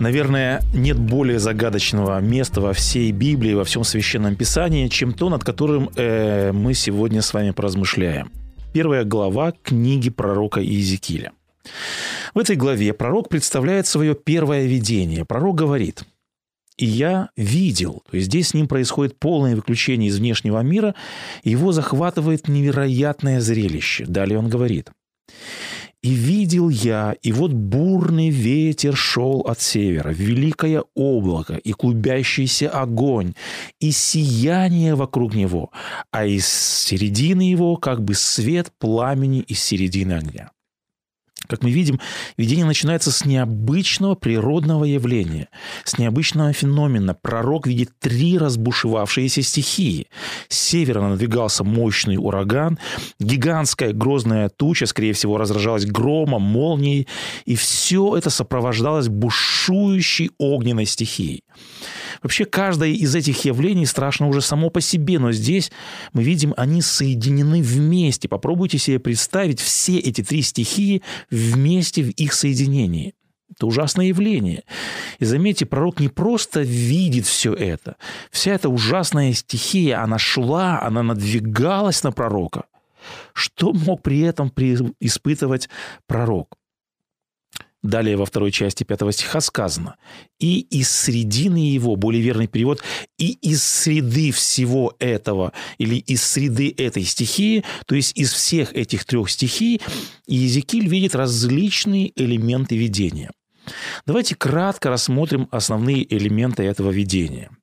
Наверное, нет более загадочного места во всей Библии, во всем Священном Писании, чем то, над которым э, мы сегодня с вами поразмышляем. Первая глава книги пророка Иезекииля. В этой главе пророк представляет свое первое видение. Пророк говорит, «И я видел». То есть здесь с ним происходит полное выключение из внешнего мира, его захватывает невероятное зрелище. Далее он говорит, и видел я, и вот бурный ветер шел от севера, великое облако и клубящийся огонь, и сияние вокруг него, а из середины его как бы свет пламени из середины огня. Как мы видим, видение начинается с необычного природного явления, с необычного феномена. Пророк видит три разбушевавшиеся стихии. С севера надвигался мощный ураган, гигантская грозная туча, скорее всего, разражалась громом, молнией, и все это сопровождалось бушующей огненной стихией. Вообще, каждое из этих явлений страшно уже само по себе, но здесь мы видим, они соединены вместе. Попробуйте себе представить все эти три стихии вместе в их соединении. Это ужасное явление. И заметьте, пророк не просто видит все это. Вся эта ужасная стихия, она шла, она надвигалась на пророка. Что мог при этом испытывать пророк? Далее во второй части пятого стиха сказано «И из средины его», более верный перевод, «и из среды всего этого» или «из среды этой стихии», то есть из всех этих трех стихий, Иезекииль видит различные элементы видения. Давайте кратко рассмотрим основные элементы этого видения –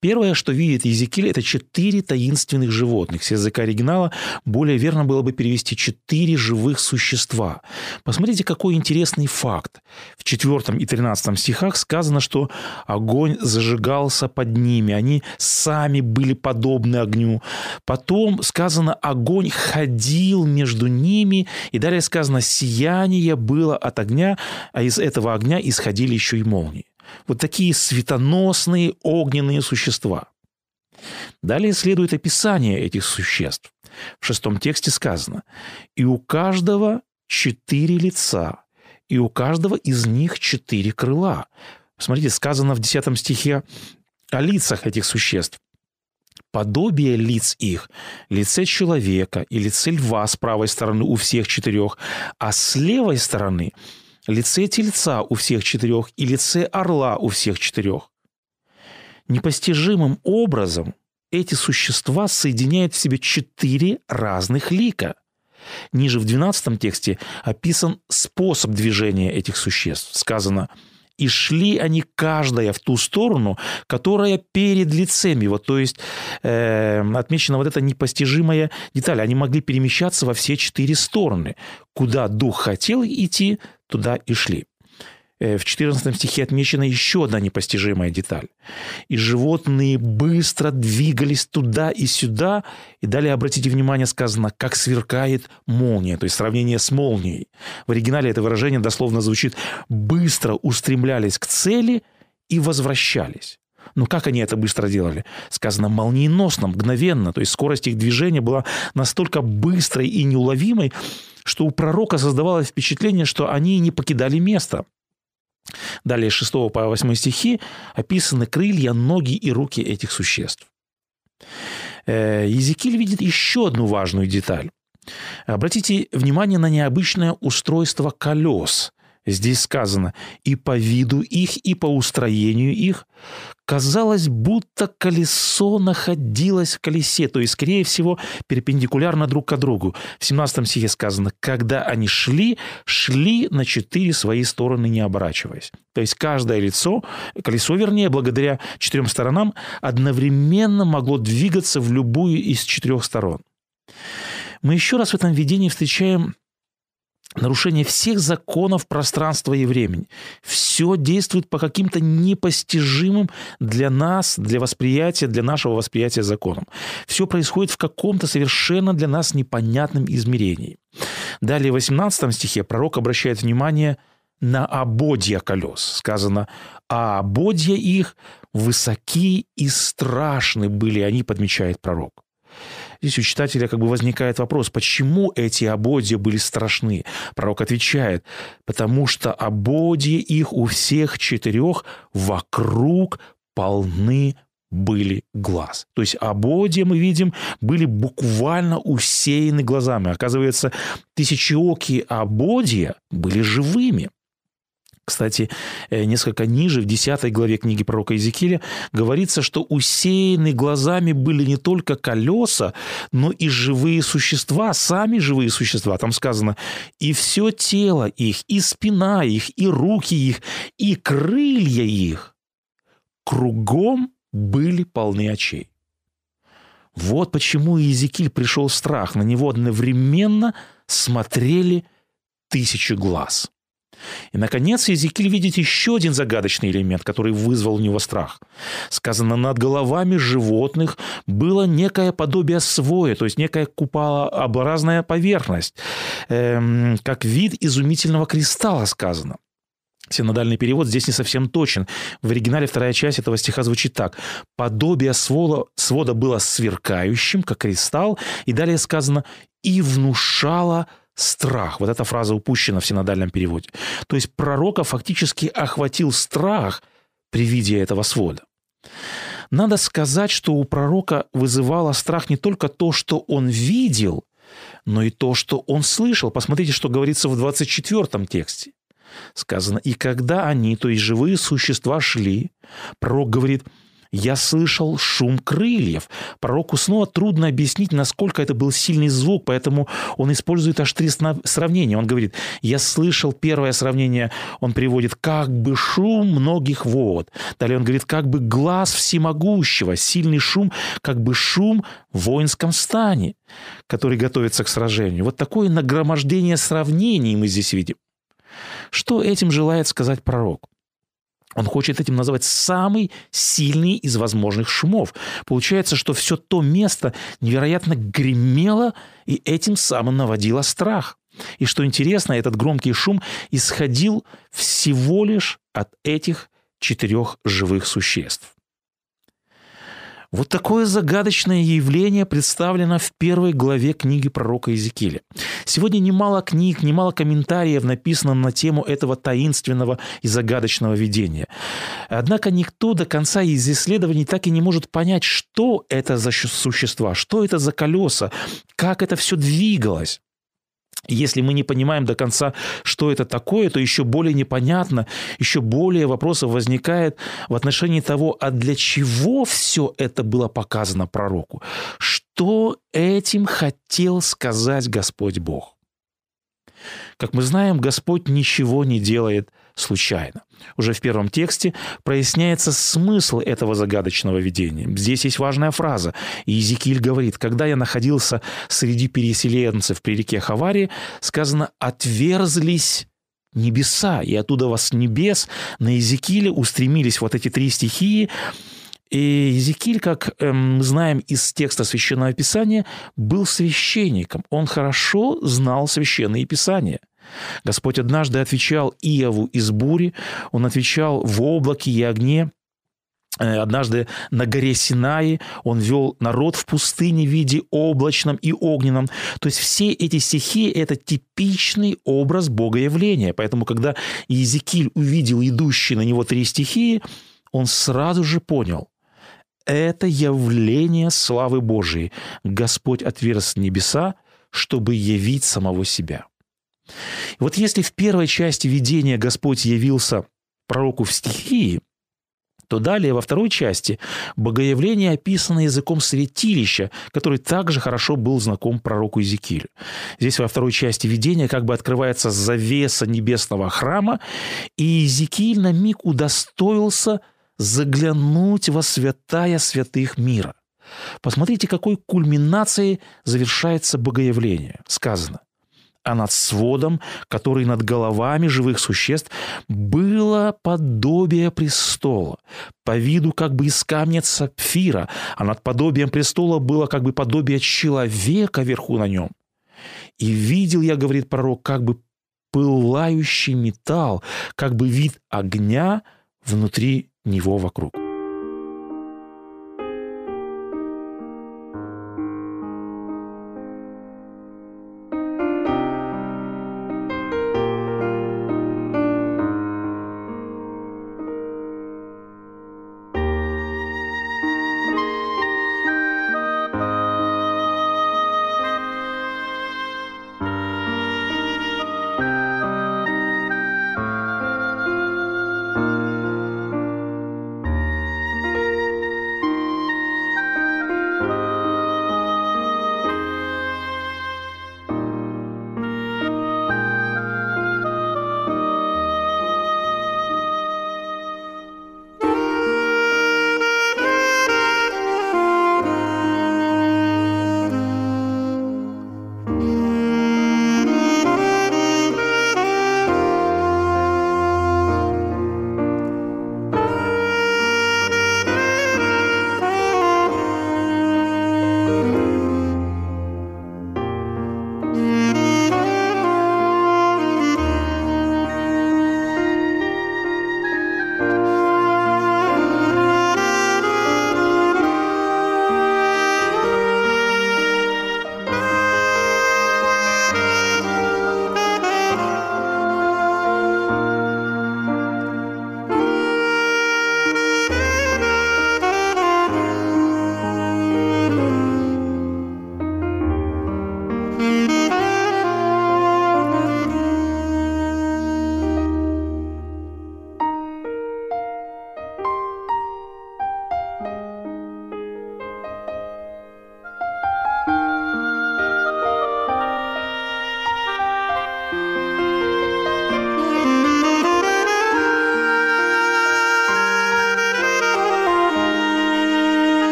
Первое, что видит Езекииль, это четыре таинственных животных. С языка оригинала более верно было бы перевести четыре живых существа. Посмотрите, какой интересный факт. В четвертом и тринадцатом стихах сказано, что огонь зажигался под ними, они сами были подобны огню. Потом сказано, огонь ходил между ними, и далее сказано, сияние было от огня, а из этого огня исходили еще и молнии. Вот такие светоносные огненные существа. Далее следует описание этих существ. В шестом тексте сказано «И у каждого четыре лица, и у каждого из них четыре крыла». Смотрите, сказано в десятом стихе о лицах этих существ. Подобие лиц их, лице человека и лице льва с правой стороны у всех четырех, а с левой стороны – лице тельца у всех четырех и лице орла у всех четырех. Непостижимым образом эти существа соединяют в себе четыре разных лика. Ниже в 12 тексте описан способ движения этих существ. Сказано «И шли они каждая в ту сторону, которая перед лицем его». То есть э, отмечена вот эта непостижимая деталь. Они могли перемещаться во все четыре стороны. Куда дух хотел идти, туда и шли. Э, в 14 стихе отмечена еще одна непостижимая деталь. «И животные быстро двигались туда и сюда». И далее, обратите внимание, сказано, как сверкает молния, то есть сравнение с молнией. В оригинале это выражение дословно звучит «быстро устремлялись к цели и возвращались». Но как они это быстро делали? Сказано молниеносно, мгновенно. То есть скорость их движения была настолько быстрой и неуловимой, что у пророка создавалось впечатление, что они не покидали место. Далее с 6 по 8 стихи описаны крылья, ноги и руки этих существ. Э, Езекиль видит еще одну важную деталь. Обратите внимание на необычное устройство колес. Здесь сказано «и по виду их, и по устроению их». Казалось, будто колесо находилось в колесе, то есть, скорее всего, перпендикулярно друг к другу. В 17 стихе сказано «когда они шли, шли на четыре свои стороны, не оборачиваясь». То есть, каждое лицо, колесо, вернее, благодаря четырем сторонам, одновременно могло двигаться в любую из четырех сторон. Мы еще раз в этом видении встречаем нарушение всех законов пространства и времени. Все действует по каким-то непостижимым для нас, для восприятия, для нашего восприятия законам. Все происходит в каком-то совершенно для нас непонятном измерении. Далее в 18 стихе пророк обращает внимание на ободья колес. Сказано, а ободья их высоки и страшны были, они, подмечает пророк. Здесь у читателя как бы возникает вопрос, почему эти ободья были страшны? Пророк отвечает, потому что ободья их у всех четырех вокруг полны были глаз. То есть ободья, мы видим, были буквально усеяны глазами. Оказывается, тысячеокие ободья были живыми. Кстати, э, несколько ниже, в 10 главе книги пророка Иезекииля, говорится, что усеяны глазами были не только колеса, но и живые существа, сами живые существа. Там сказано, и все тело их, и спина их, и руки их, и крылья их кругом были полны очей. Вот почему Иезекииль пришел в страх. На него одновременно смотрели тысячи глаз – и, наконец, Езекиль видит еще один загадочный элемент, который вызвал у него страх. Сказано, над головами животных было некое подобие своя, то есть некая куполообразная поверхность, эм, как вид изумительного кристалла сказано. Синодальный перевод здесь не совсем точен. В оригинале вторая часть этого стиха звучит так. «Подобие свода, свода было сверкающим, как кристалл». И далее сказано «и внушало страх. Вот эта фраза упущена в синодальном переводе. То есть пророка фактически охватил страх при виде этого свода. Надо сказать, что у пророка вызывало страх не только то, что он видел, но и то, что он слышал. Посмотрите, что говорится в 24 тексте. Сказано, и когда они, то есть живые существа, шли, пророк говорит – я слышал шум крыльев. Пророку снова трудно объяснить, насколько это был сильный звук, поэтому он использует аж три сравнения. Он говорит, я слышал первое сравнение, он приводит, как бы шум многих вод. Далее он говорит, как бы глаз всемогущего, сильный шум, как бы шум в воинском стане, который готовится к сражению. Вот такое нагромождение сравнений мы здесь видим. Что этим желает сказать пророк? Он хочет этим назвать самый сильный из возможных шумов. Получается, что все то место невероятно гремело и этим самым наводило страх. И что интересно, этот громкий шум исходил всего лишь от этих четырех живых существ. Вот такое загадочное явление представлено в первой главе книги пророка Иезекииля. Сегодня немало книг, немало комментариев написано на тему этого таинственного и загадочного видения. Однако никто до конца из исследований так и не может понять, что это за существа, что это за колеса, как это все двигалось. Если мы не понимаем до конца, что это такое, то еще более непонятно, еще более вопросов возникает в отношении того, а для чего все это было показано пророку? Что этим хотел сказать Господь Бог? Как мы знаем, Господь ничего не делает случайно. Уже в первом тексте проясняется смысл этого загадочного видения. Здесь есть важная фраза. Иезекииль говорит, когда я находился среди переселенцев при реке Хавари, сказано «отверзлись небеса, и оттуда вас небес на Иезекииле устремились вот эти три стихии, и Езекиль, как эм, мы знаем из текста Священного Писания, был священником. Он хорошо знал Священные Писания. Господь однажды отвечал Иову из бури, он отвечал в облаке и огне, э, Однажды на горе Синаи он вел народ в пустыне в виде облачном и огненном. То есть все эти стихи – это типичный образ Богоявления. Поэтому, когда Иезекииль увидел идущие на него три стихии, он сразу же понял – это явление славы Божией. Господь отверз небеса, чтобы явить самого себя. Вот если в первой части видения Господь явился пророку в стихии, то далее во второй части богоявление описано языком святилища, который также хорошо был знаком пророку Иезекиилю. Здесь во второй части видения как бы открывается завеса небесного храма, и Иезекииль на миг удостоился заглянуть во святая святых мира. Посмотрите, какой кульминацией завершается богоявление. Сказано, а над сводом, который над головами живых существ, было подобие престола, по виду как бы из камня сапфира, а над подобием престола было как бы подобие человека вверху на нем. И видел я, говорит пророк, как бы пылающий металл, как бы вид огня внутри него вокруг.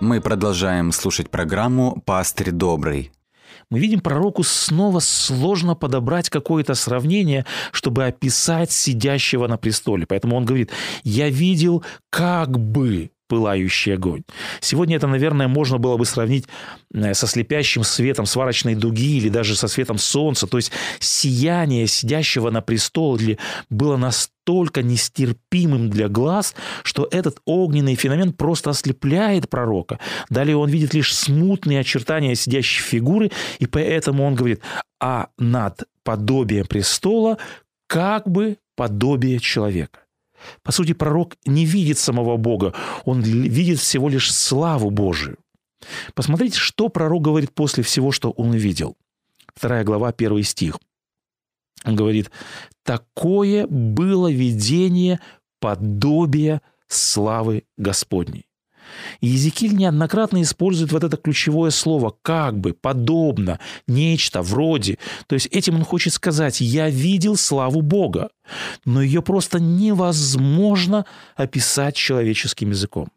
Мы продолжаем слушать программу «Пастырь добрый». Мы видим пророку снова сложно подобрать какое-то сравнение, чтобы описать сидящего на престоле. Поэтому он говорит, я видел как бы пылающий огонь. Сегодня это, наверное, можно было бы сравнить э, со слепящим светом сварочной дуги или даже со светом солнца. То есть сияние сидящего на престоле было настолько нестерпимым для глаз, что этот огненный феномен просто ослепляет пророка. Далее он видит лишь смутные очертания сидящей фигуры, и поэтому он говорит, а над подобием престола как бы подобие человека. По сути, пророк не видит самого Бога, он видит всего лишь славу Божию. Посмотрите, что пророк говорит после всего, что он видел. Вторая глава, первый стих. Он говорит, «Такое было видение подобия славы Господней». И Езекиль неоднократно использует вот это ключевое слово «как бы», «подобно», «нечто», «вроде». То есть этим он хочет сказать «я видел славу Бога», но ее просто невозможно описать человеческим языком.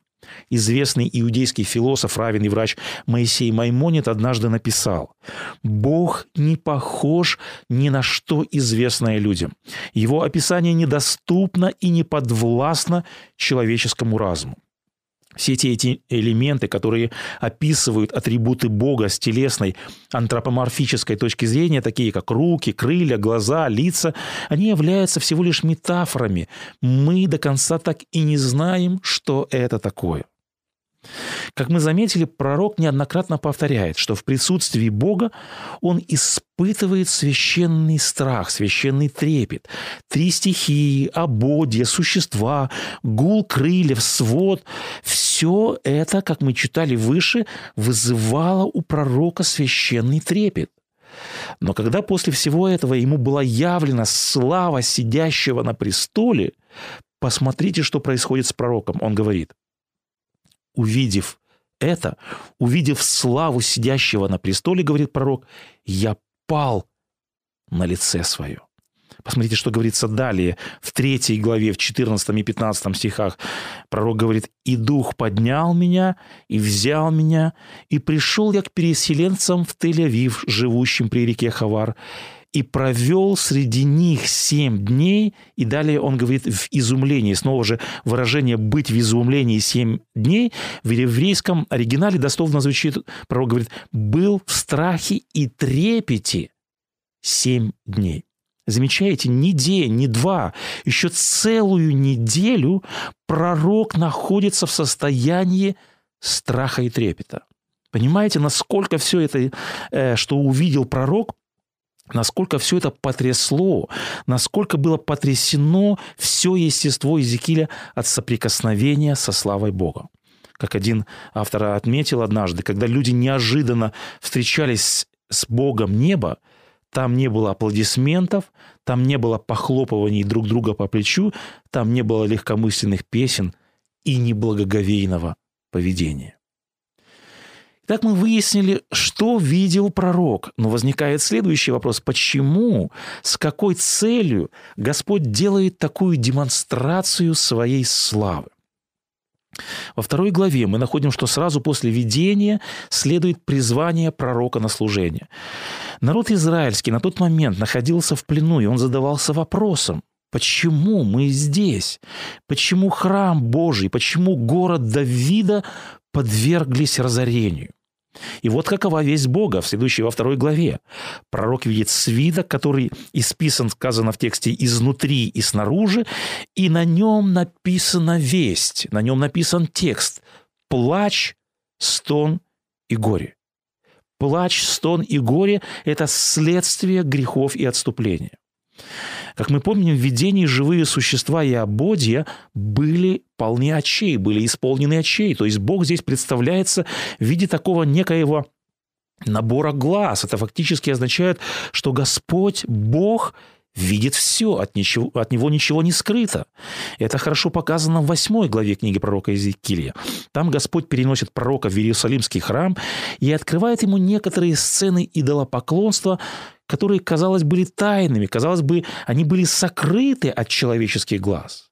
Известный иудейский философ, равен и врач Моисей Маймонит однажды написал «Бог не похож ни на что известное людям. Его описание недоступно и не подвластно человеческому разуму. Все эти, эти элементы, которые описывают атрибуты Бога с телесной антропоморфической точки зрения, такие как руки, крылья, глаза, лица, они являются всего лишь метафорами. Мы до конца так и не знаем, что это такое. Как мы заметили, пророк неоднократно повторяет, что в присутствии Бога он испытывает священный страх, священный трепет. Три стихии, ободья, существа, гул крыльев, свод – все это, как мы читали выше, вызывало у пророка священный трепет. Но когда после всего этого ему была явлена слава сидящего на престоле, посмотрите, что происходит с пророком. Он говорит, увидев это, увидев славу сидящего на престоле, говорит пророк, я пал на лице свое. Посмотрите, что говорится далее, в третьей главе, в 14 и 15 стихах. Пророк говорит, «И Дух поднял меня, и взял меня, и пришел я к переселенцам в Тель-Авив, живущим при реке Хавар, и провел среди них семь дней, и далее он говорит в изумлении, снова же выражение «быть в изумлении семь дней» в еврейском оригинале дословно звучит, пророк говорит, «был в страхе и трепете семь дней». Замечаете, не день, не два, еще целую неделю пророк находится в состоянии страха и трепета. Понимаете, насколько все это, э, что увидел пророк, насколько все это потрясло, насколько было потрясено все естество Иезекииля от соприкосновения со славой Бога. Как один автор отметил однажды, когда люди неожиданно встречались с Богом неба, там не было аплодисментов, там не было похлопываний друг друга по плечу, там не было легкомысленных песен и неблагоговейного поведения. Так мы выяснили, что видел пророк. Но возникает следующий вопрос. Почему, с какой целью Господь делает такую демонстрацию своей славы? Во второй главе мы находим, что сразу после видения следует призвание пророка на служение. Народ израильский на тот момент находился в плену, и он задавался вопросом, Почему мы здесь? Почему храм Божий? Почему город Давида подверглись разорению? И вот какова весть Бога в следующей во второй главе. Пророк видит свиток, который исписан, сказано в тексте, изнутри и снаружи, и на нем написана весть, на нем написан текст «Плач, стон и горе». Плач, стон и горе – это следствие грехов и отступления. Как мы помним, в видении живые существа и ободья были полны очей, были исполнены очей. То есть Бог здесь представляется в виде такого некоего набора глаз. Это фактически означает, что Господь, Бог – видит все, от, ничего, от него ничего не скрыто. Это хорошо показано в восьмой главе книги пророка Иезекииля. Там Господь переносит пророка в Иерусалимский храм и открывает ему некоторые сцены идолопоклонства, которые, казалось, были тайными, казалось бы, они были сокрыты от человеческих глаз.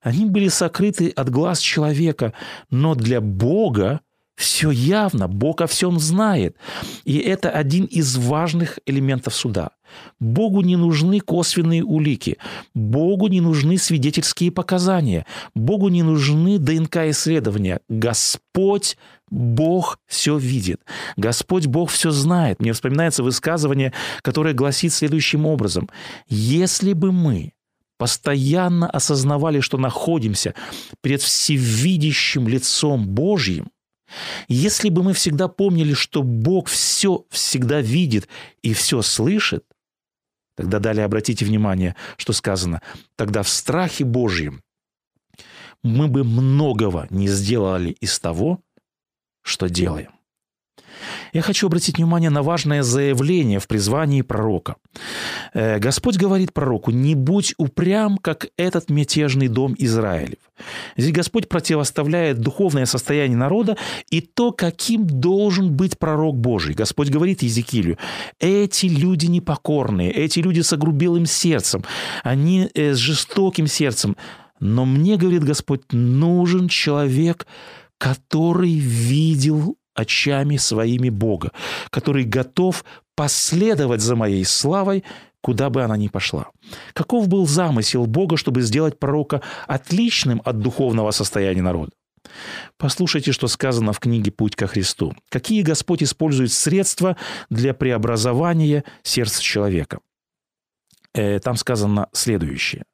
Они были сокрыты от глаз человека, но для Бога все явно, Бог о всем знает. И это один из важных элементов суда. Богу не нужны косвенные улики, Богу не нужны свидетельские показания, Богу не нужны ДНК-исследования. Господь Бог все видит. Господь Бог все знает. Мне вспоминается высказывание, которое гласит следующим образом. Если бы мы постоянно осознавали, что находимся перед всевидящим лицом Божьим, если бы мы всегда помнили, что Бог все всегда видит и все слышит, тогда далее обратите внимание, что сказано, тогда в страхе Божьем мы бы многого не сделали из того, что делаем. Я хочу обратить внимание на важное заявление в призвании пророка. Э, Господь говорит пророку, не будь упрям, как этот мятежный дом Израилев. Здесь Господь противоставляет духовное состояние народа и то, каким должен быть пророк Божий. Господь говорит Езекилю, эти люди непокорные, эти люди с огрубелым сердцем, они э, с жестоким сердцем, Но мне, говорит Господь, нужен человек, который видел очами своими Бога, который готов последовать за моей славой, куда бы она ни пошла. Каков был замысел Бога, чтобы сделать пророка отличным от духовного состояния народа? Послушайте, что сказано в книге «Путь ко Христу». Какие Господь использует средства для преобразования сердца человека? Э, там сказано следующее.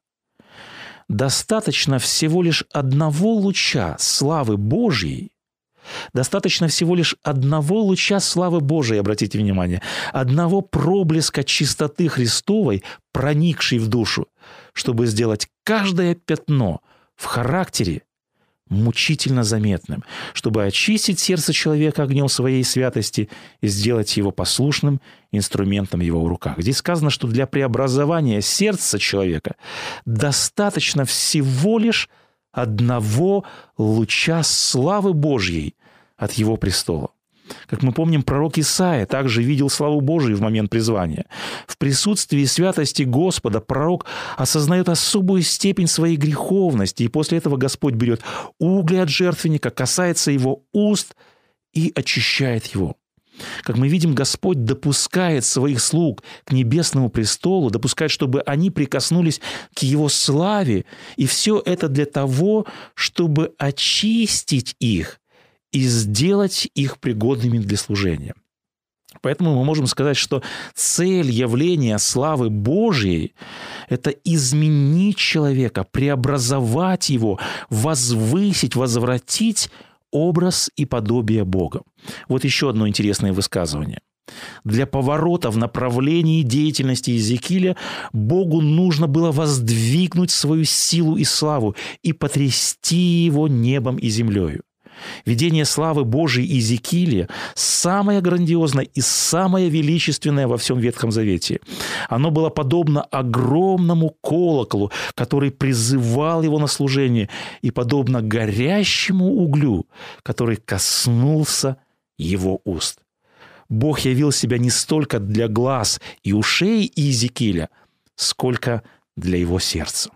«Достаточно всего лишь одного луча славы Божьей, Достаточно всего лишь одного луча славы Божией, обратите внимание, одного проблеска чистоты Христовой, проникшей в душу, чтобы сделать каждое пятно в характере мучительно заметным, чтобы очистить сердце человека огнем своей святости и сделать его послушным инструментом в его руках. Здесь сказано, что для преобразования сердца человека достаточно всего лишь одного луча славы Божьей от его престола. Как мы помним, пророк Исаия также видел славу Божию в момент призвания. В присутствии святости Господа пророк осознает особую степень своей греховности, и после этого Господь берет угли от жертвенника, касается его уст и очищает его. Как мы видим, Господь допускает своих слуг к небесному престолу, допускает, чтобы они прикоснулись к Его славе, и все это для того, чтобы очистить их и сделать их пригодными для служения. Поэтому мы можем сказать, что цель явления славы Божьей – это изменить человека, преобразовать его, возвысить, возвратить образ и подобие Бога. Вот еще одно интересное высказывание. Для поворота в направлении деятельности Иезекииля Богу нужно было воздвигнуть свою силу и славу и потрясти его небом и землею. Видение славы Божией Иезекииля самое грандиозное и самое величественное во всем Ветхом Завете. Оно было подобно огромному колоколу, который призывал его на служение, и подобно горящему углю, который коснулся его уст. Бог явил себя не столько для глаз и ушей Иезекииля, сколько для его сердца.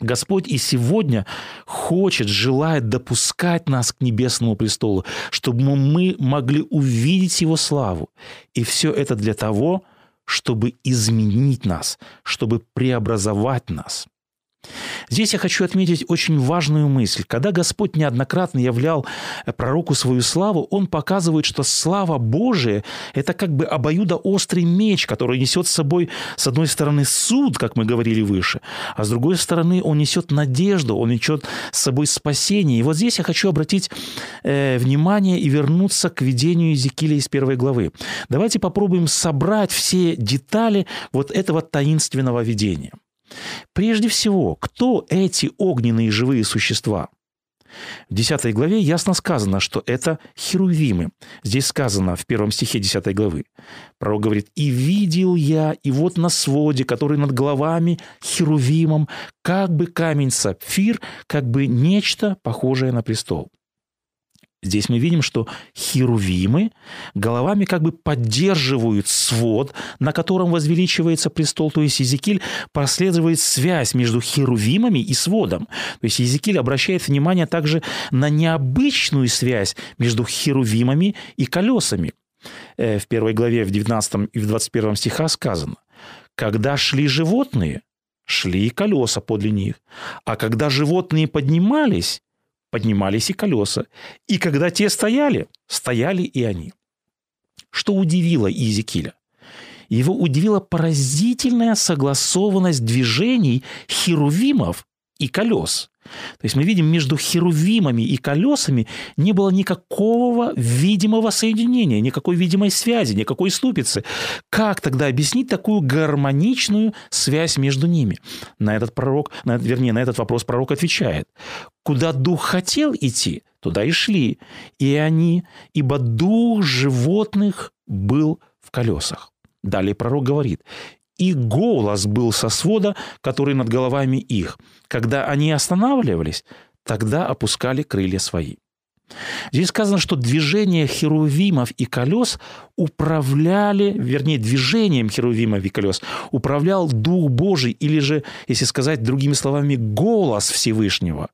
Господь и сегодня хочет, желает допускать нас к небесному престолу, чтобы мы могли увидеть Его славу. И все это для того, чтобы изменить нас, чтобы преобразовать нас – Здесь я хочу отметить очень важную мысль. Когда Господь неоднократно являл э, пророку свою славу, Он показывает, что слава Божия – это как бы обоюдоострый меч, который несет с собой, с одной стороны, суд, как мы говорили выше, а с другой стороны, он несет надежду, он несет с собой спасение. И вот здесь я хочу обратить э, внимание и вернуться к видению Иезекииля из первой главы. Давайте попробуем собрать все детали вот этого таинственного видения. Прежде всего, кто эти огненные живые существа? В 10 главе ясно сказано, что это херувимы. Здесь сказано в первом стихе 10 главы. Пророк говорит, «И видел я, и вот на своде, который над головами херувимом, как бы камень сапфир, как бы нечто похожее на престол». Здесь мы видим, что херувимы головами как бы поддерживают свод, на котором возвеличивается престол. То есть Езекиль прослеживает связь между херувимами и сводом. То есть Езекиль обращает внимание также на необычную связь между херувимами и колесами. Э, в первой главе, в 19 и в 21 стиха сказано, «Когда шли животные, шли и колеса подле них, а когда животные поднимались, поднимались и колеса. И когда те стояли, стояли и они. Что удивило Иезекииля? Его удивила поразительная согласованность движений херувимов и колес. То есть мы видим, между херувимами и колесами не было никакого видимого соединения, никакой видимой связи, никакой ступицы. Как тогда объяснить такую гармоничную связь между ними? На этот пророк, на, вернее, на этот вопрос пророк отвечает. Куда дух хотел идти, туда и шли. И они, ибо дух животных был в колесах. Далее пророк говорит, и голос был со свода, который над головами их. Когда они останавливались, тогда опускали крылья свои. Здесь сказано, что движение херувимов и колес управляли, вернее, движением херувимов и колес управлял Дух Божий, или же, если сказать другими словами, голос Всевышнего.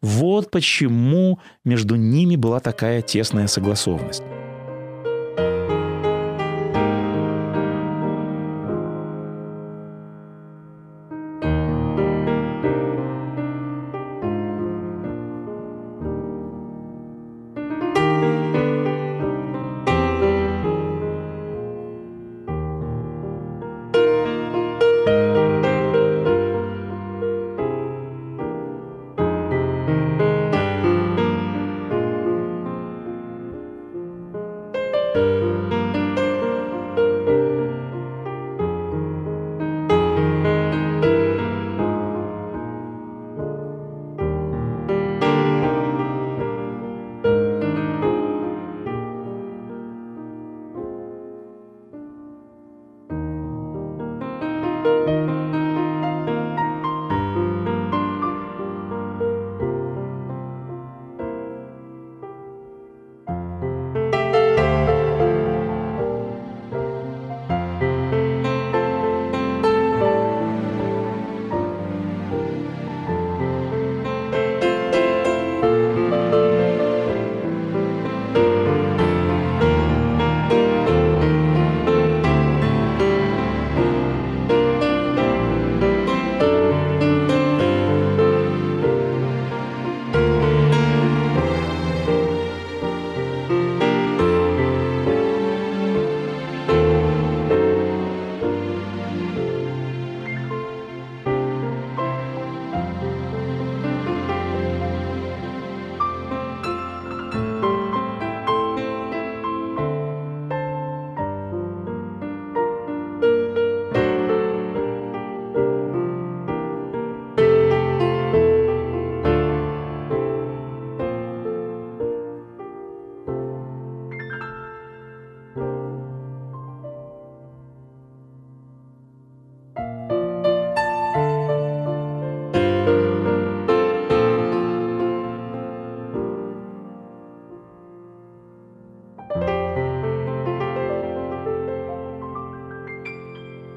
Вот почему между ними была такая тесная согласованность.